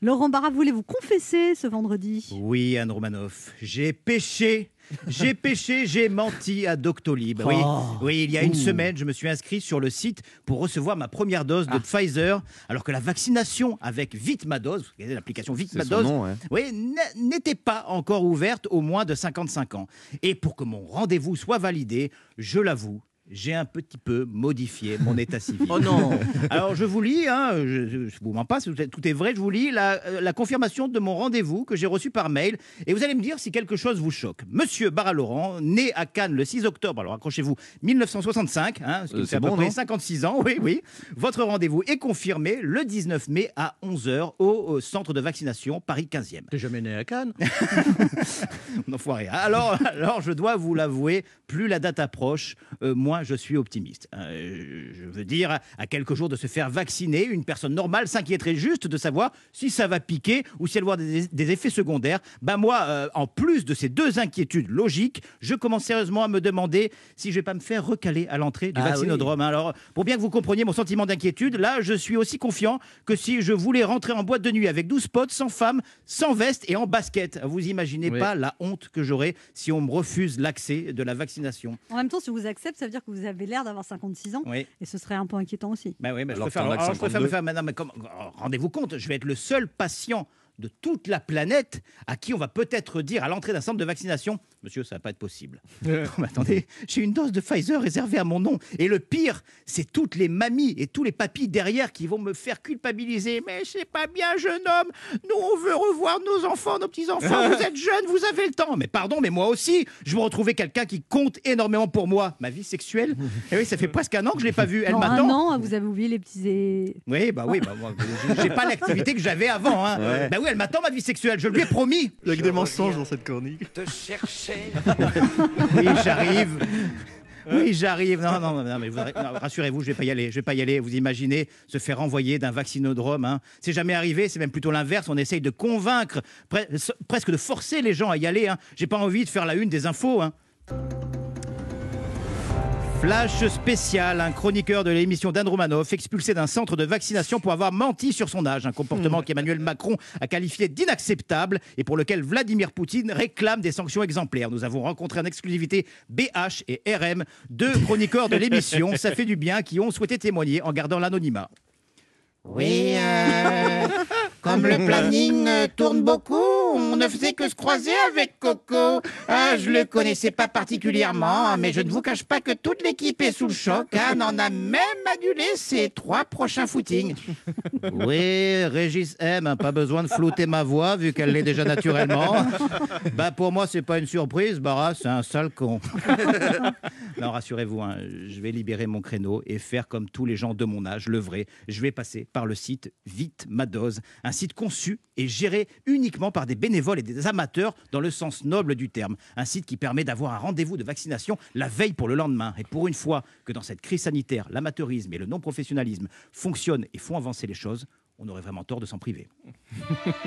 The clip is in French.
Laurent Barra voulait vous confesser ce vendredi? Oui, Anne Romanoff, j'ai péché. J'ai péché, j'ai menti à Doctolib. Oui, Oh. oui, il y a une Ouh. semaine, je me suis inscrit sur le site pour recevoir ma première dose Ah. de Pfizer, alors que la vaccination avec Vite ma dose, l'application Vite C'est ma son dose, nom, ouais. oui, n'était pas encore ouverte aux moins de 55 ans. Et pour que mon rendez-vous soit validé, je l'avoue, j'ai un petit peu modifié mon état civil. Oh non. Alors je vous lis, hein, je ne vous mens pas, tout est, vrai, je vous lis la, euh, la confirmation de mon rendez-vous que j'ai reçu par mail et vous allez me dire si quelque chose vous choque. Monsieur Barra-Laurent, né à Cannes le 6 octobre, alors accrochez-vous, 1965, hein, ce qui Euh, fait à peu bon, près non 56 ans, oui, oui. Votre rendez-vous est confirmé le 19 mai à 11h au, au centre de vaccination Paris 15e. T'es jamais né à Cannes? Enfoiré. Alors, alors, je dois vous l'avouer, plus la date approche, euh, moins je suis optimiste. Euh, je veux dire, à quelques jours de se faire vacciner, une personne normale s'inquiéterait juste de savoir si ça va piquer ou si elle va avoir des, des effets secondaires. Ben moi, euh, en plus de ces deux inquiétudes logiques, je commence sérieusement à me demander si je vais pas me faire recaler à l'entrée du Ah vaccinodrome. Alors, pour bien que vous compreniez mon sentiment d'inquiétude, là, je suis aussi confiant que si je voulais rentrer en boîte de nuit avec 12 potes, sans femme, sans veste et en basket. Vous imaginez Oui. pas la honte que j'aurais si on me refuse l'accès de la vaccination. En même temps, si on vous accepte, ça veut dire que vous avez l'air d'avoir 56 ans. Oui. Et ce serait un peu inquiétant aussi. Ben oui, je Alors préfère, je préfère me 52. faire. comment- oh, Rendez-vous compte, je vais être le seul patient de toute la planète à qui on va peut-être dire à l'entrée d'un centre de vaccination Monsieur, ça va pas être possible. Non, mais attendez, j'ai une dose de Pfizer réservée à mon nom. Et le pire, c'est toutes les mamies et tous les papis derrière qui vont me faire culpabiliser. Mais c'est pas bien, jeune homme. Nous, on veut revoir nos enfants, nos petits-enfants. Vous êtes jeunes, vous avez le temps. Mais pardon, mais moi aussi, je veux retrouver quelqu'un qui compte énormément pour moi. Ma vie sexuelle. Et oui, ça fait presque un an que je l'ai pas vue. Elle m'attend. un an, vous avez oublié les petits. Oui, bah oui, bah, moi, j'ai pas l'activité que j'avais avant. Hein. Ouais. Bah oui, elle m'attend ma vie sexuelle, je lui ai promis. Il y a que des mensonges dans cette chronique. te chercher. Oui, j'arrive. Oui, j'arrive. Non, non, non, mais rassurez-vous, je vais pas y aller. Je vais pas y aller. Vous imaginez se faire envoyer d'un vaccinodrome hein. C'est jamais arrivé. C'est même plutôt l'inverse. On essaye de convaincre, pre- presque de forcer les gens à y aller. Hein. J'ai pas envie de faire la une des infos. Hein. Flash spécial, un chroniqueur de l'émission d'Anne Romanoff expulsé d'un centre de vaccination pour avoir menti sur son âge, un comportement qu'Emmanuel Macron a qualifié d'inacceptable et pour lequel Vladimir Poutine réclame des sanctions exemplaires. Nous avons rencontré en exclusivité BH et RM, deux chroniqueurs de l'émission, ça fait du bien, qui ont souhaité témoigner en gardant l'anonymat. Oui, euh, comme le planning tourne beaucoup, on ne faisait que se croiser avec Coco. Ah, je le connaissais pas particulièrement, mais je ne vous cache pas que toute l'équipe est sous le choc. Anne en a même annulé ses trois prochains footings. Oui, Régis M, hein, pas besoin de flouter ma voix vu qu'elle l'est déjà naturellement. Bah pour moi c'est pas une surprise, Barra c'est un sale con. non rassurez-vous, hein, je vais libérer mon créneau et faire comme tous les gens de mon âge, le vrai. Je vais passer par le site Vite ma dose, un site conçu et géré uniquement par des bénévoles et des amateurs dans le sens noble du terme. Un site qui permet d'avoir un rendez-vous de vaccination la veille pour le lendemain. Et pour une fois que dans cette crise sanitaire, l'amateurisme et le non-professionnalisme fonctionnent et font avancer les choses, on aurait vraiment tort de s'en priver.